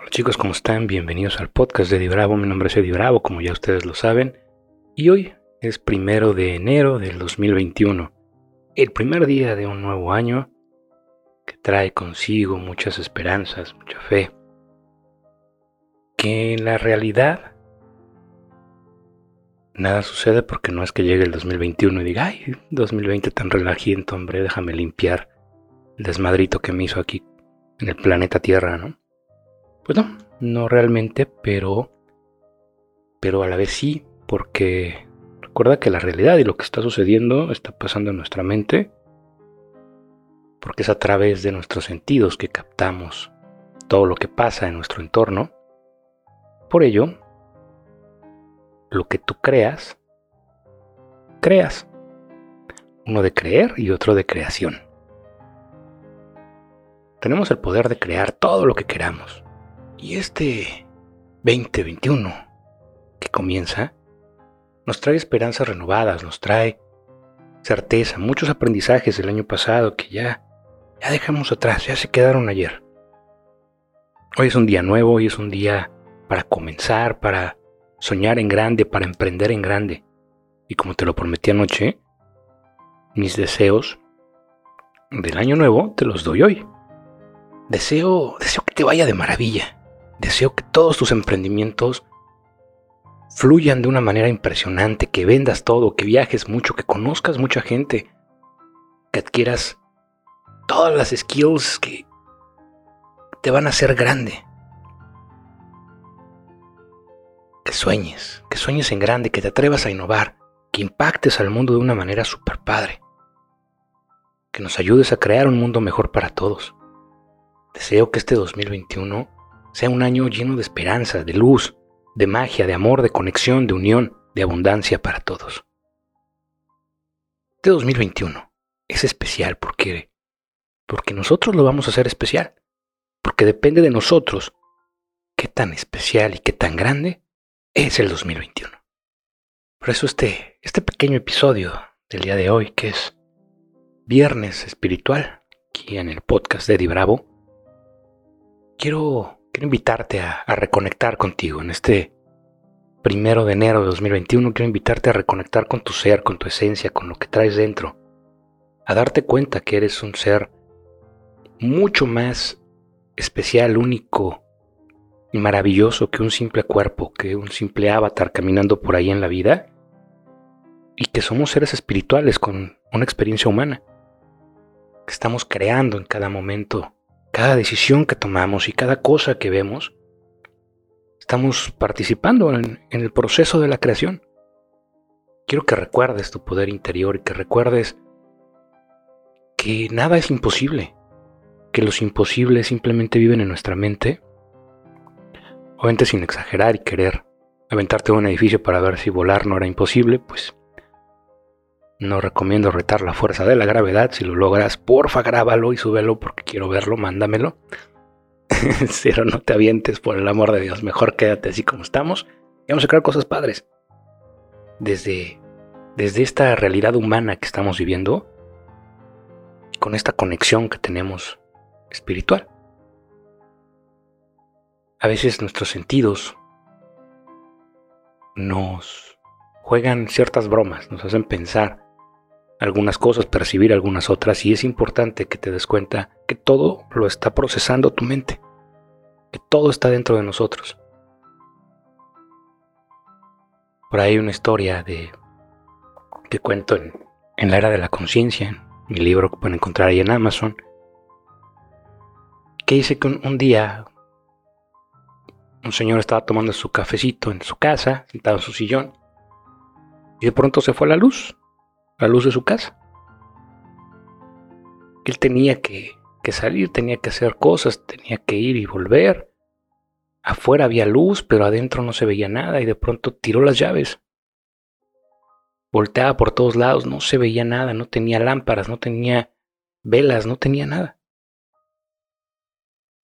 Hola chicos, ¿cómo están? Bienvenidos al podcast de Eddie Bravo. Mi nombre es Eddie Bravo, como ya ustedes lo saben. Y hoy es primero de enero del 2021. El primer día de un nuevo año que trae consigo muchas esperanzas, mucha fe. Que en la realidad nada sucede porque no es que llegue el 2021 y diga, ay, 2020 tan relajiento, hombre, déjame limpiar el desmadrito que me hizo aquí en el planeta Tierra, ¿no? Pues no, no realmente, pero pero a la vez sí, porque recuerda que la realidad y lo que está sucediendo está pasando en nuestra mente, porque es a través de nuestros sentidos que captamos todo lo que pasa en nuestro entorno. Por ello, lo que tú creas, creas. Uno de creer y otro de creación. Tenemos el poder de crear todo lo que queramos. Y este 2021 que comienza nos trae esperanzas renovadas, nos trae certeza, muchos aprendizajes del año pasado que ya, ya dejamos atrás, ya se quedaron ayer. Hoy es un día nuevo, hoy es un día para comenzar, para soñar en grande, para emprender en grande. Y como te lo prometí anoche, mis deseos del año nuevo te los doy hoy. Deseo, deseo que te vaya de maravilla Deseo que todos tus emprendimientos fluyan de una manera impresionante, que vendas todo, que viajes mucho, que conozcas mucha gente, que adquieras todas las skills que te van a hacer grande. Que sueñes, que sueñes en grande, que te atrevas a innovar, que impactes al mundo de una manera super padre. Que nos ayudes a crear un mundo mejor para todos. Deseo que este 2021 sea un año lleno de esperanza, de luz, de magia, de amor, de conexión, de unión, de abundancia para todos. Este 2021 es especial porque porque nosotros lo vamos a hacer especial, porque depende de nosotros qué tan especial y qué tan grande es el 2021. Por eso este este pequeño episodio del día de hoy que es Viernes Espiritual, aquí en el podcast de Eddie Bravo, quiero quiero invitarte a, reconectar contigo en este primero de enero de 2021. Quiero invitarte a reconectar con tu ser, con tu esencia, con lo que traes dentro. A darte cuenta que eres un ser mucho más especial, único y maravilloso que un simple cuerpo, que un simple avatar caminando por ahí en la vida. Y que somos seres espirituales con una experiencia humana. Que estamos creando en cada momento cada decisión que tomamos y cada cosa que vemos, estamos participando en, el proceso de la creación. Quiero que recuerdes tu poder interior y que recuerdes que nada es imposible, que los imposibles simplemente viven en nuestra mente, obviamente sin exagerar y querer aventarte a un edificio para ver si volar no era imposible, pues no recomiendo retar la fuerza de la gravedad. Si lo logras, porfa, grábalo y súbelo porque quiero verlo, mándamelo. Pero no te avientes, por el amor de Dios. Mejor quédate así como estamos y vamos a crear cosas padres. Desde, desde esta realidad humana que estamos viviendo, con esta conexión que tenemos espiritual. A veces nuestros sentidos nos juegan ciertas bromas, nos hacen pensar algunas cosas, percibir algunas otras, y es importante que te des cuenta que todo lo está procesando tu mente, que todo está dentro de nosotros. Por ahí una historia de que cuento en, la era de la conciencia, mi libro que pueden encontrar ahí en Amazon, que dice que un día un señor estaba tomando su cafecito en su casa, sentado en su sillón, y de pronto se fue la luz la luz de su casa. Él tenía que, salir, tenía que hacer cosas, tenía que ir y volver. Afuera había luz, pero adentro no se veía nada y de pronto tiró las llaves. Volteaba por todos lados, no se veía nada, no tenía lámparas, no tenía velas, no tenía nada.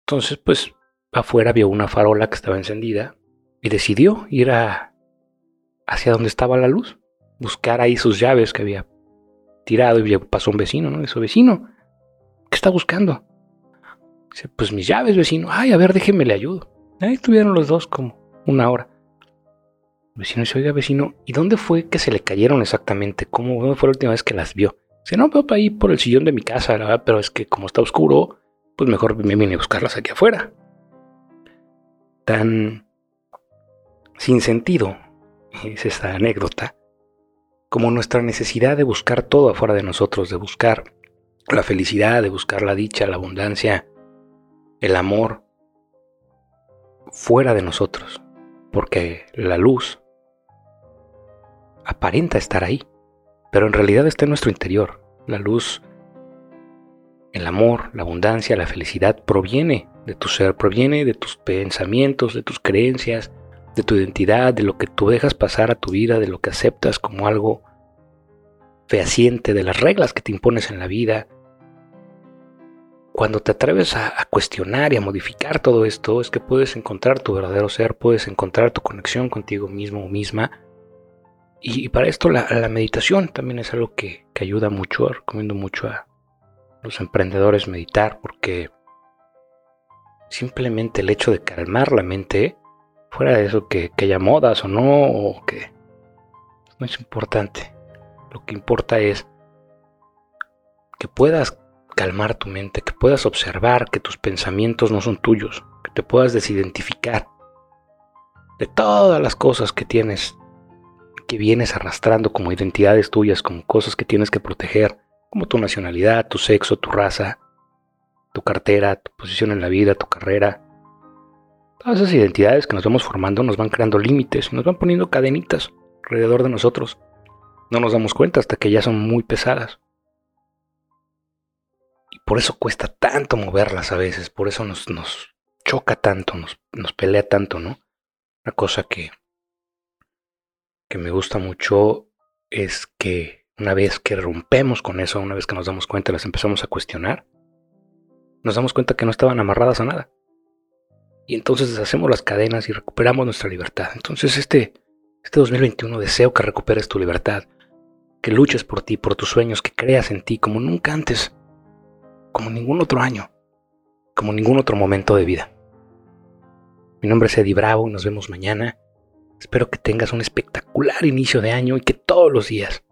Entonces, pues, afuera vio una farola que estaba encendida y decidió ir a, hacia donde estaba la luz buscar ahí sus llaves que había tirado y pasó un vecino, ¿no? Dice, vecino, ¿qué está buscando? Dice, pues mis llaves, vecino. Ay, a ver, déjeme le ayudo. Ahí estuvieron los dos como una hora. Vecino dice, oiga vecino, ¿y dónde fue que se le cayeron exactamente? ¿Cómo fue la última vez que las vio? Dice, no, veo ahí por el sillón de mi casa, verdad, pero es que como está oscuro, pues mejor me vine a buscarlas aquí afuera. Tan sin sentido es esta anécdota, como nuestra necesidad de buscar todo afuera de nosotros, de buscar la felicidad, de buscar la dicha, la abundancia, el amor fuera de nosotros, porque la luz aparenta estar ahí, pero en realidad está en nuestro interior. La luz, el amor, la abundancia, la felicidad proviene de tu ser, proviene de tus pensamientos, de tus creencias, de tu identidad, de lo que tú dejas pasar a tu vida, de lo que aceptas como algo fehaciente, de las reglas que te impones en la vida. Cuando te atreves a, cuestionar y a modificar todo esto, es que puedes encontrar tu verdadero ser, puedes encontrar tu conexión contigo mismo o misma. Y, para esto la, meditación también es algo que, que ayuda mucho. Recomiendo mucho a los emprendedores meditar porque simplemente el hecho de calmar la mente Fuera de eso, que, haya modas o no, o que no es importante. Lo que importa es que puedas calmar tu mente, que puedas observar que tus pensamientos no son tuyos, que te puedas desidentificar de todas las cosas que tienes, que vienes arrastrando como identidades tuyas, como cosas que tienes que proteger, como tu nacionalidad, tu sexo, tu raza, tu cartera, tu posición en la vida, tu carrera, Todas esas identidades que nos vamos formando nos van creando límites, nos van poniendo cadenitas alrededor de nosotros. No nos damos cuenta hasta que ya son muy pesadas. Y por eso cuesta tanto moverlas a veces, por eso nos, choca tanto, nos, nos pelea tanto, ¿no? Una cosa que, que me gusta mucho es que una vez que rompemos con eso, una vez que nos damos cuenta y las empezamos a cuestionar, nos damos cuenta que no estaban amarradas a nada y entonces deshacemos las cadenas y recuperamos nuestra libertad. Entonces este, este 2021 deseo que recuperes tu libertad, que luches por ti, por tus sueños, que creas en ti como nunca antes, como ningún otro año, como ningún otro momento de vida. Mi nombre es Eddie Bravo y nos vemos mañana. Espero que tengas un espectacular inicio de año y que todos los días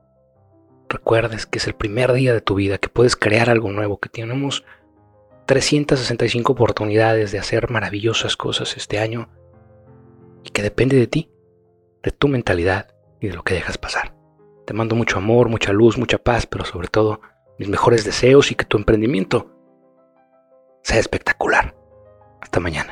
recuerdes que es el primer día de tu vida, que puedes crear algo nuevo, que tenemos 365 oportunidades de hacer maravillosas cosas este año y que depende de ti, de tu mentalidad y de lo que dejas pasar. Te mando mucho amor, mucha luz, mucha paz, pero sobre todo mis mejores deseos y que tu emprendimiento sea espectacular. Hasta mañana.